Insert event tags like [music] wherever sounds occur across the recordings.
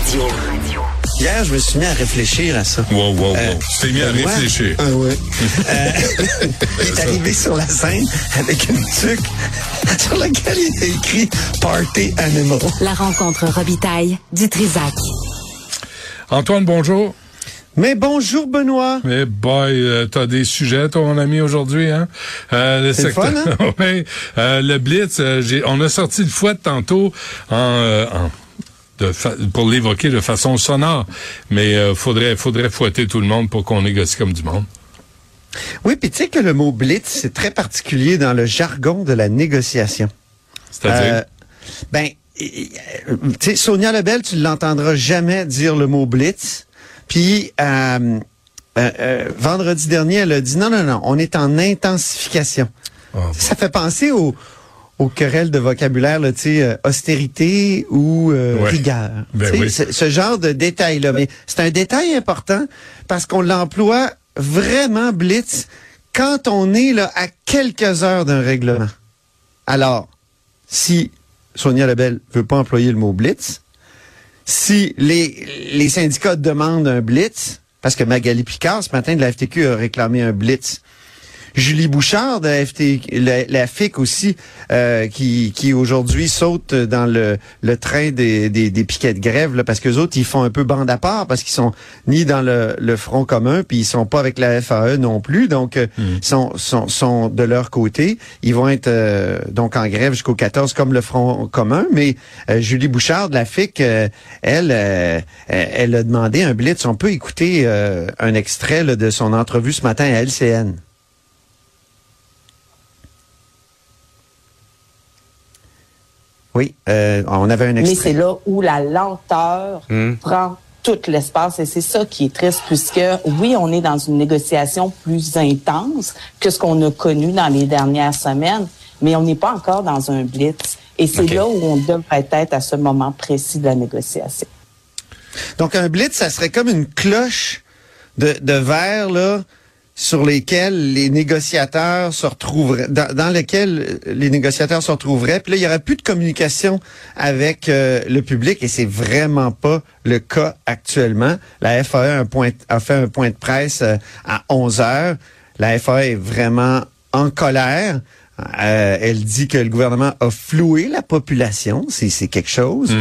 Radio. Hier, je me suis mis à réfléchir à ça. Wow, wow, wow. Euh, tu t'es mis à Benoît- réfléchir. Ah ouais. [laughs] Euh, [laughs] il est arrivé sur la scène avec une tuque [laughs] sur laquelle il était écrit Party Animal. La rencontre Robitaille du Trisac. Antoine, bonjour. Mais bonjour, Benoît. Eh boy, euh, t'as des sujets, toi, mon ami, aujourd'hui, hein? Euh, le C'est le fun, hein? Ouais. Euh, le Blitz, euh, j'ai, on a sorti le fouet tantôt en, euh, en- de fa- pour l'évoquer de façon sonore. Mais euh, faudrait, faudrait fouetter tout le monde pour qu'on négocie comme du monde. Oui, puis tu sais que le mot blitz, c'est très particulier dans le jargon de la négociation. C'est-à-dire? Euh, ben, euh, tu sais, Sonia Lebel, tu l'entendras jamais dire le mot blitz. Puis, euh, euh, euh, vendredi dernier, elle a dit non, non, non, on est en intensification. Oh, Ça fait penser au, aux querelles de vocabulaire, là, tu sais, euh, austérité ou euh, Ouais. rigueur. Ben oui. ce, ce genre de détail-là. Mais c'est un détail important parce qu'on l'emploie vraiment blitz quand on est là à quelques heures d'un règlement. Alors, si Sonia Lebel veut pas employer le mot blitz, si les, les syndicats demandent un blitz, parce que Magali Picard, ce matin, de la FTQ, a réclamé un blitz. Julie Bouchard de la, FT, la, la FIC aussi, euh, qui, qui aujourd'hui saute dans le, le train des, des, des piquets de grève, là, parce que autres, ils font un peu bande à part, parce qu'ils sont ni dans le, le front commun, puis ils sont pas avec la FAE non plus, donc euh, sont, sont, sont de leur côté. Ils vont être euh, donc en grève jusqu'au 14 comme le front commun, mais euh, Julie Bouchard de la FIC, euh, elle, elle elle a demandé un blitz. On peut écouter euh, un extrait là, de son entrevue ce matin à LCN. Oui, euh, on avait un Mais extrait. c'est là où la lenteur Hmm. prend tout l'espace et c'est ça qui est triste puisque oui, on est dans une négociation plus intense que ce qu'on a connu dans les dernières semaines, mais on n'est pas encore dans un blitz. Et c'est là où on devrait être à ce moment précis de la négociation. Donc un blitz, ça serait comme une cloche de, de verre là sur lesquels les négociateurs se retrouveraient, dans, dans lesquels les négociateurs se retrouveraient. Puis là, il y aurait plus de communication avec euh, le public et c'est vraiment pas le cas actuellement. La FAE a, un point, a fait un point de presse euh, à 11 heures. La FAE est vraiment en colère. Euh, elle dit que le gouvernement a floué la population, c'est c'est quelque chose.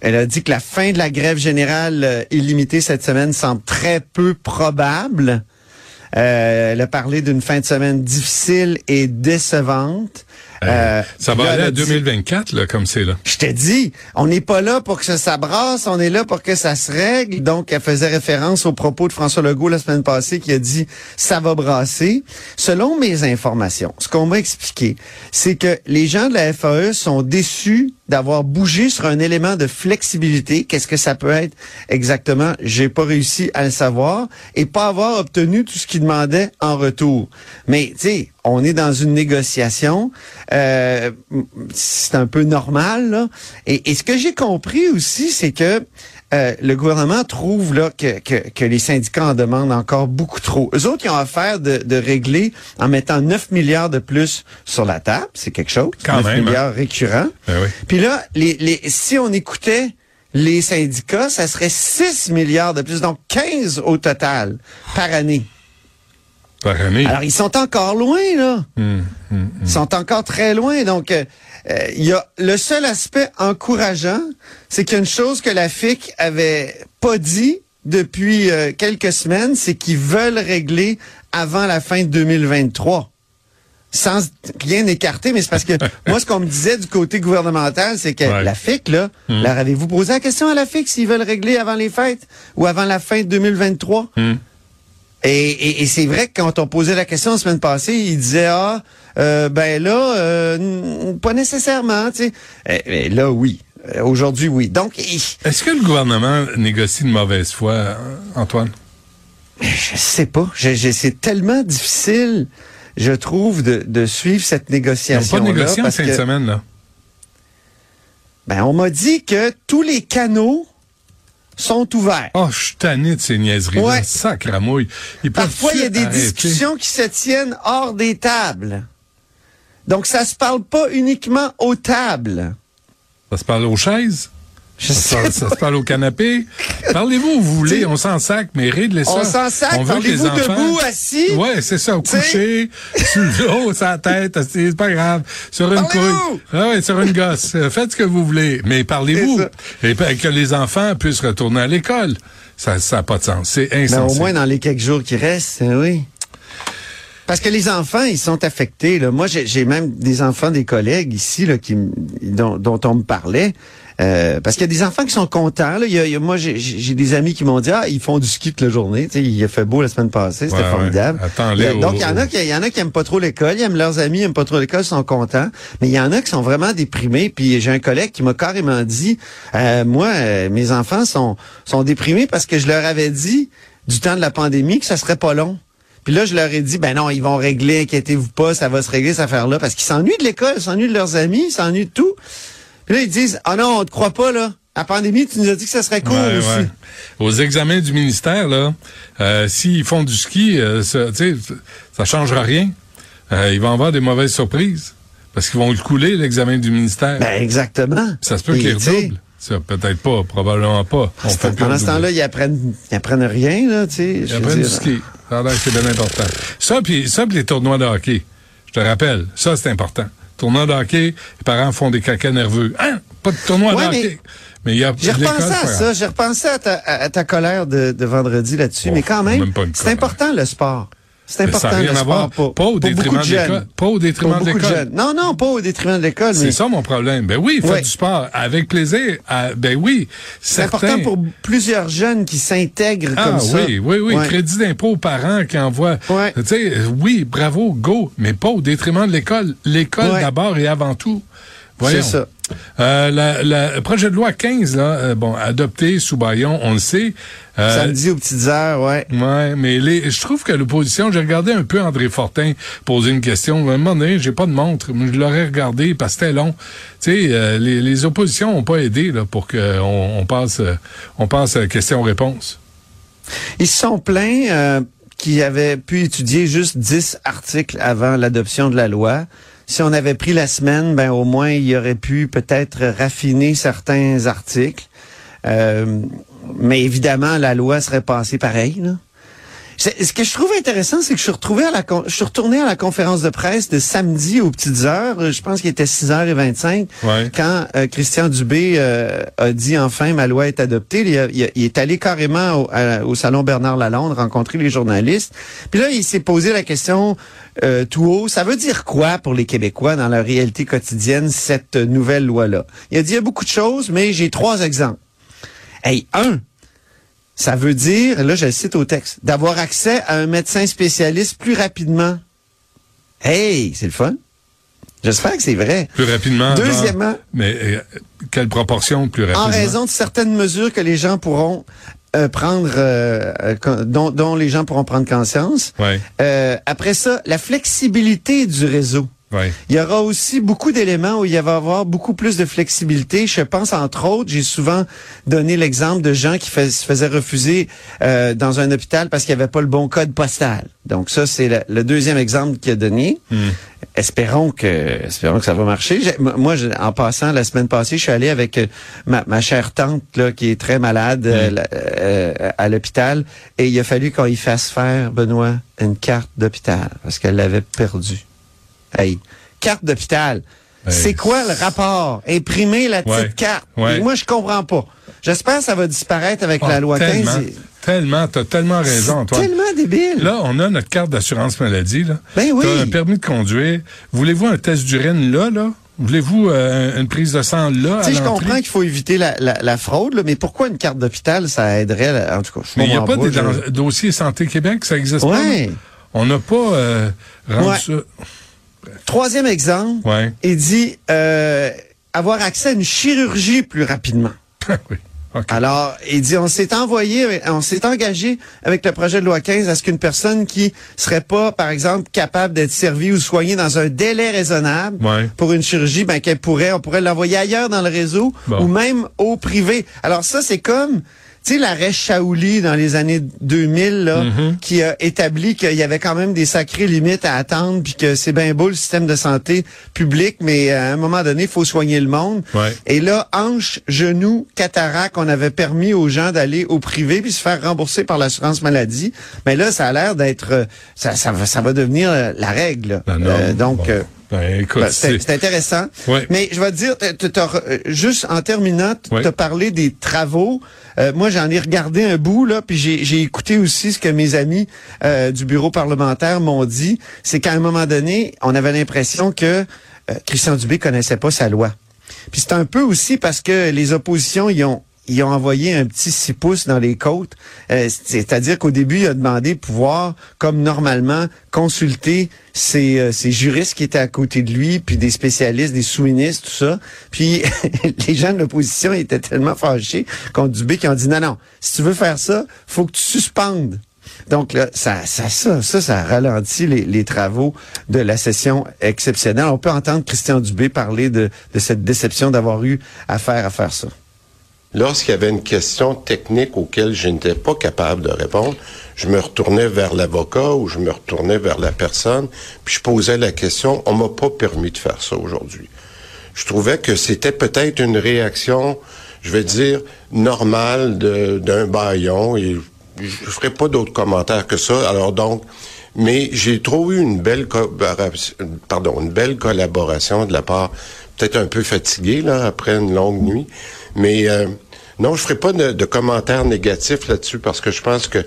Elle a dit que la fin de la grève générale euh, illimitée cette semaine semble très peu probable. Euh, elle a parlé d'une fin de semaine difficile et décevante. Euh, ça puis va là, aller à dit- 2024, là, comme c'est là. je te dis, on n'est pas là pour que ça s'abrasse, on est là pour que ça se règle. Donc, elle faisait référence aux propos de François Legault la semaine passée qui a dit ça va brasser. Selon mes informations, ce qu'on m'a expliqué, c'est que les gens de la FAE sont déçus d'avoir bougé sur un élément de flexibilité. Qu'est-ce que ça peut être exactement? J'ai pas réussi à le savoir et pas avoir obtenu tout ce qu'ils demandaient en retour. Mais, tu sais, on est dans une négociation. Euh, c'est un peu normal. Là. Et ce que j'ai compris aussi, c'est que euh, le gouvernement trouve là que, que, que les syndicats en demandent encore beaucoup trop. Eux autres, ils ont affaire de, de régler en mettant 9 milliards de plus sur la table. C'est quelque chose. Quand 9 même, hein. milliards récurrents. Ben oui. Puis là, les, les, si on écoutait les syndicats, ça serait 6 milliards de plus, donc 15 au total par année. Alors, ils sont encore loin, là. Hum, hum, Ils sont encore très loin. Donc, euh, euh, il y a le seul aspect encourageant, c'est qu'il y a une chose que la FIC avait pas dit depuis euh, quelques semaines, c'est qu'ils veulent régler avant la fin de 2023. Sans rien écarter, mais c'est parce que [laughs] moi, ce qu'on me disait du côté gouvernemental, c'est que Ouais. la FIC, là, leur avez-vous posé la question à la FIC s'ils veulent régler avant les fêtes ou avant la fin de 2023? hum. Et, et- et c'est vrai que quand on posait la question la semaine passée, il disait ah euh, ben là euh, pas nécessairement, tu sais. Eh, là oui, Euh, aujourd'hui oui. Donc Est-ce que le gouvernement négocie de mauvaise foi, Antoine? je sais pas, je, je- c'est tellement difficile, je trouve, de, de suivre cette Ils n'ont négociation pas négocié en fin de semaine, là. ben on m'a dit que tous les canaux sont ouverts. Oh, je suis tanné de ces niaiseries-là. Ouais. Sacramouille. Parfois, il y a des arrêter? discussions qui se tiennent hors des tables. Donc, ça se parle pas uniquement aux tables. Ça se parle aux chaises? Je Ça, sais ça se parle au canapé. Parlez-vous où vous voulez, on s'en sac, mais réglez ça. On s'en sac, On veut que les parlez-vous enfants- debout, assis. Ouais, c'est ça, coucher, sur le la tête, c'est pas grave. Sur une couille. Ah ouais, sur une gosse. Euh, Faites ce que vous voulez, mais parlez-vous. Et que les enfants puissent retourner à l'école. Ça, ça n'a pas de sens. C'est Mais insensé. Ben, au moins dans les quelques jours qui restent, euh, oui. Parce que les enfants, ils sont affectés. Là. Moi, j'ai même des enfants, des collègues ici là, qui, dont, dont on me parlait. Euh, parce qu'il y a des enfants qui sont contents. Là. Il y a- il y a- moi, j'ai- des amis qui m'ont dit ah ils font du ski toute la journée. Tu sais, il a fait beau la semaine passée, c'était Ouais, formidable. ouais. Euh, Donc il y en a qui il y en a qui aiment pas trop l'école, ils aiment leurs amis, ils aiment pas trop l'école, ils sont contents. Mais il y en a qui sont vraiment déprimés. Puis j'ai un collègue qui m'a carrément dit euh, moi euh, mes enfants sont sont déprimés parce que je leur avais dit du temps de la pandémie que ça serait pas long. Puis là, je leur ai dit, ben non, ils vont régler, inquiétez-vous pas, ça va se régler cette affaire-là, parce qu'ils s'ennuient de l'école, ils s'ennuient de leurs amis, ils s'ennuient de tout. Puis là, ils disent, ah non, on te croit pas, là. La pandémie, tu nous as dit que ça serait court Ouais, aussi. ouais. Aux examens du ministère, là, euh, s'ils font du ski, euh, ça, ça changera rien. Euh, ils vont avoir des mauvaises surprises. Parce qu'ils vont le couler, l'examen du ministère. Ben, exactement. ça se peut qu'ils redoublent. Ça, peut-être pas, probablement pas. On fait plus Pendant ce temps-là, ils apprennent, ils apprennent rien, là, tu sais. Ils apprennent du ski. Ça a l'air que c'est bien important. Ça, puis ça, puis les tournois de hockey. Je te rappelle, ça, c'est important. Tournoi de hockey, les parents font des caca nerveux. Hein? Pas de tournoi Ouais, de mais hockey. Mais il y a J'ai repensé à ça, j'ai repensé à ta, à- à ta colère de, de vendredi là-dessus, Oh, mais quand même, c'est important le sport. C'est Mais ça important n'a rien à voir. Pas au détriment de l'école. Pas au détriment de l'école. Non, non, pas au détriment de l'école, mais C'est ça mon problème. Ben oui, faites Ouais. du sport avec plaisir. Ah, ben oui, c'est important pour plusieurs jeunes qui s'intègrent Ah comme ça. oui, oui, oui. Ouais. Crédit d'impôt aux parents qui envoient. Ouais. Tu sais, oui, bravo, go, mais pas au détriment de l'école. L'école d'abord et avant tout. C'est ça. Euh, la, la- le projet de loi 15, là, euh, bon, adopté sous Bayon, on le sait. Euh, Samedi aux petites heures, ouais. Ouais, mais les, je trouve que l'opposition, j'ai regardé un peu André Fortin poser une question. À un moment donné, j'ai pas de montre, mais je l'aurais regardé parce que c'était long. Tu sais, euh, les, les oppositions ont pas aidé là, pour qu'on on passe, euh, on passe à question-réponse. Ils se sont plaints euh, qu'ils avaient pu étudier juste 10 articles avant l'adoption de la loi. Si on avait pris la semaine, ben au moins il aurait pu peut-être raffiner certains articles. Euh, mais évidemment, la loi serait passée pareil. Là. Ce que je trouve intéressant, c'est que je suis retrouvé à la con- je suis retourné à la conférence de presse de samedi aux petites heures. Je pense qu'il était 6h25 Ouais. quand euh, Christian Dubé euh, a dit enfin ma loi est adoptée. Il, a- il a- il est allé carrément au, à- au salon Bernard Lalonde rencontrer les journalistes. Puis là, il s'est posé la question euh, tout haut. Ça veut dire quoi pour les Québécois dans leur réalité quotidienne cette nouvelle loi-là? Il a dit il y a beaucoup de choses, mais j'ai trois exemples. Hey, un, ça veut dire, là je le cite au texte, d'avoir accès à un médecin spécialiste plus rapidement. Hey, c'est le fun. J'espère que c'est vrai. Plus rapidement. Deuxièmement, genre, mais euh, quelle proportion plus rapidement? en raison de certaines mesures que les gens pourront euh, prendre, euh, euh, dont, dont les gens pourront prendre conscience. Ouais, Euh, après ça, la flexibilité du réseau. Il y aura aussi beaucoup d'éléments où il va y avoir beaucoup plus de flexibilité. Je pense, entre autres, j'ai souvent donné l'exemple de gens qui fais- se faisaient refuser euh, dans un hôpital parce qu'il n'y avait pas le bon code postal. Donc ça, c'est le, le deuxième exemple qu'il a donné. Hmm. Espérons que, espérons que ça va marcher. Moi, je- en passant, la semaine passée, je suis allé avec euh, ma, ma chère tante là, qui est très malade euh, euh, à l'hôpital et il a fallu qu'on y fasse faire, Benoît, une carte d'hôpital parce qu'elle l'avait perdue. Hey, carte d'hôpital. Hey. C'est quoi le rapport? Imprimer la petite Ouais. carte. Ouais. Moi, je comprends pas. J'espère que ça va disparaître avec Ah, la loi tellement, 15. Tellement, t'as tellement raison, Antoine. tellement débile. Là, on a notre carte d'assurance maladie. Là. Ben oui. T'as un permis de conduire. Voulez-vous un test d'urine là, là? Voulez-vous euh, une prise de sang là? Tu sais, je comprends qu'il faut éviter la, la, la fraude, là, mais pourquoi une carte d'hôpital, ça aiderait, là, en tout cas, je Mais il n'y a pas des je- dossiers Santé Québec, ça existe pas. Là? On n'a pas euh, rendu Ouais. ça. Troisième exemple, Ouais. il dit euh, avoir accès à une chirurgie plus rapidement. [laughs] oui. Alors, il dit, on s'est envoyé, on s'est engagé avec le projet de loi 15 à ce qu'une personne qui serait pas, par exemple, capable d'être servie ou soignée dans un délai raisonnable Ouais. pour une chirurgie, ben, qu'elle pourrait, on pourrait l'envoyer ailleurs dans le réseau Bon. ou même au privé. Alors ça, c'est comme, tu sais, l'arrêt Shaouli dans les années 2000, là, Mm-hmm. qui a établi qu'il y avait quand même des sacrées limites à attendre, puis que c'est bien beau le système de santé public, mais à un moment donné, il faut soigner le monde. Ouais. Et là, hanche, genou, cataracte, on avait permis aux gens d'aller au privé puis se faire rembourser par l'assurance maladie. Mais là, ça a l'air d'être, euh, ça, ça, va, ça va devenir euh, la règle. Euh, donc, Bon. euh, Ben, ben, c'est intéressant. Ouais. Mais je vais te dire, euh, juste en terminant, tu Ouais. as parlé des travaux. Euh, moi, j'en ai regardé un bout, là, puis j'ai j'ai écouté aussi ce que mes amis euh, du bureau parlementaire m'ont dit. C'est qu'à un moment donné, on avait l'impression que euh, Christian Dubé connaissait pas sa loi. Puis c'est un peu aussi parce que les oppositions, ils ont ils ont envoyé un petit six pouces dans les côtes. Euh, C'est-à-dire qu'au début, il a demandé de pouvoir, comme normalement, consulter ses, euh, ses juristes qui étaient à côté de lui, puis des spécialistes, des sous-ministres, tout ça. Puis [laughs] les gens de l'opposition étaient tellement fâchés contre Dubé qu'ils ont dit non, non, si tu veux faire ça, faut que tu suspendes. Donc là, ça, ça, ça, ça, ça ralentit les, les travaux de la session exceptionnelle. On peut entendre Christian Dubé parler de, de cette déception d'avoir eu affaire à faire ça. Lorsqu'il y avait une question technique auquel je n'étais pas capable de répondre, je me retournais vers l'avocat ou je me retournais vers la personne, puis je posais la question. On m'a pas permis de faire ça aujourd'hui. Je trouvais que c'était peut-être une réaction, je vais dire, normale d'un baillon et je ferai pas d'autres commentaires que ça. Alors donc, mais j'ai trouvé une belle collaboration, pardon, une belle collaboration de la part, peut-être un peu fatigué là après une longue nuit, mais euh, non, je ferai pas de, de commentaires négatifs là-dessus parce que je pense que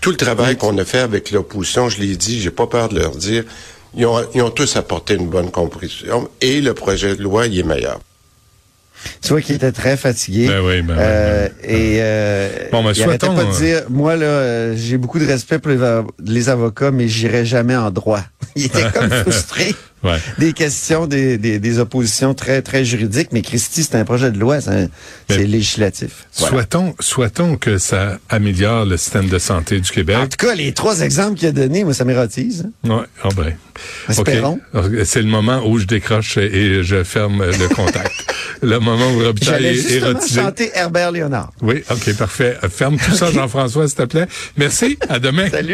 tout le travail qu'on a fait avec l'opposition, je l'ai dit, j'ai pas peur de leur dire, ils ont, ils ont tous apporté une bonne compréhension et le projet de loi, il est meilleur. Tu vois qu'il était très fatigué. Ben oui, ben oui, Euh, ben oui. Et euh, Bon, ben, il souhaitons, pas de euh, dire, moi là, euh, j'ai beaucoup de respect pour les, avo- les avocats, mais j'irai jamais en droit. [laughs] Il était comme [laughs] frustré Ouais. des questions des, des, des oppositions très très juridiques. Mais Christy, c'est un projet de loi, c'est c'est législatif. Voilà. Souhaitons, souhaitons que ça améliore le système de santé du Québec. En tout cas, les trois exemples qu'il a donnés, moi, ça m'érotise. hein. Ouais, ah ben. Espérons. C'est le moment où je décroche et je ferme le contact. [laughs] le moment où Robitaille J'allais est érotisé. chanter Herbert Léonard. Oui, OK, parfait. Ferme tout ça, [laughs] Jean-François, s'il te plaît. Merci. À demain. Salut.